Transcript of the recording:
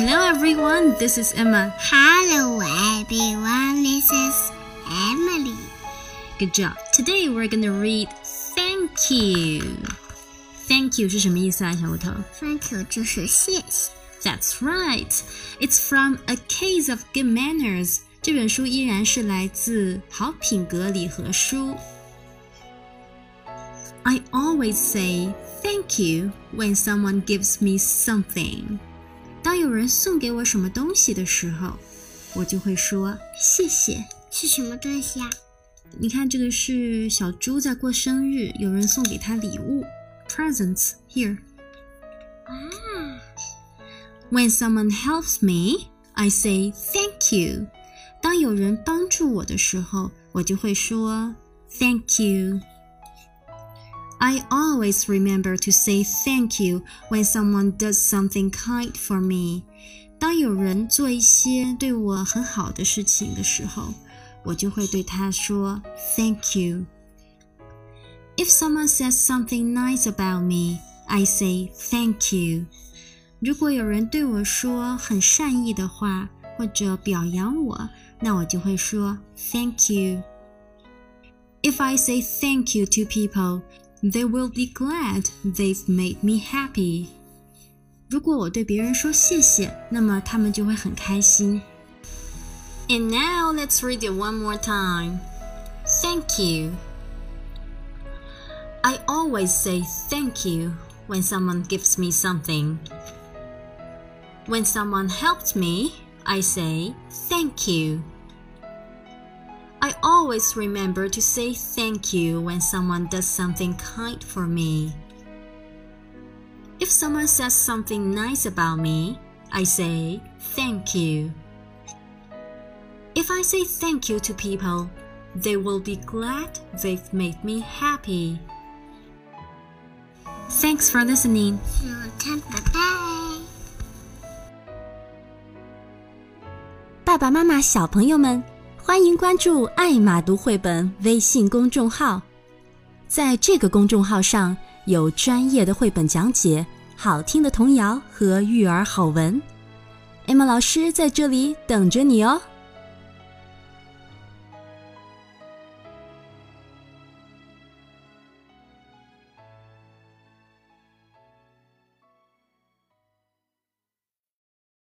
Hello everyone, this is Emma. Hello everyone, this is Emily. Good job. Today we're gonna read thank you. Thank you 是什么意思啊，小骨头 Thank you 就是谢谢。 That's right. It's from A Case of Good Manners. 这本书依然是来自《好品格礼盒书》。I always say thank you when someone gives me something. 当有人送给我什么东西的时候，我就会说谢谢。是什么东西啊？你看，这个是小猪在过生日，有人送给他礼物，presents here。啊，When someone helps me, I say thank you. 当有人帮助我的时候，我就会说 thank you. I always remember to say thank you when someone does something kind for me. 当有人做一些对我很好的事情的时候，我就会对他说 thank you. If someone says something nice about me, I say thank you. 如果有人对我说很善意的话，或者表扬我，那我就会说 Thank you. If I say thank you to people, they will be glad they've made me happy. 如果我对别人说谢谢，那么他们就会很开心。And now let's read it one more time. Thank you. I always say thank you when someone gives me something. When someone helps me, I say thank you. I always remember to say thank you when someone does something kind for me. If someone says something nice about me, I say thank you. If I say thank you to people, they will be glad they've made me happy. Thanks for listening. 那我看，拜拜。爸爸妈妈、小朋友们， 欢迎关注“爱马读绘本”微信公众号。在这个公众号上有专业的绘本讲解、好听的童谣和育儿好文。艾玛老师在这里等着你哦。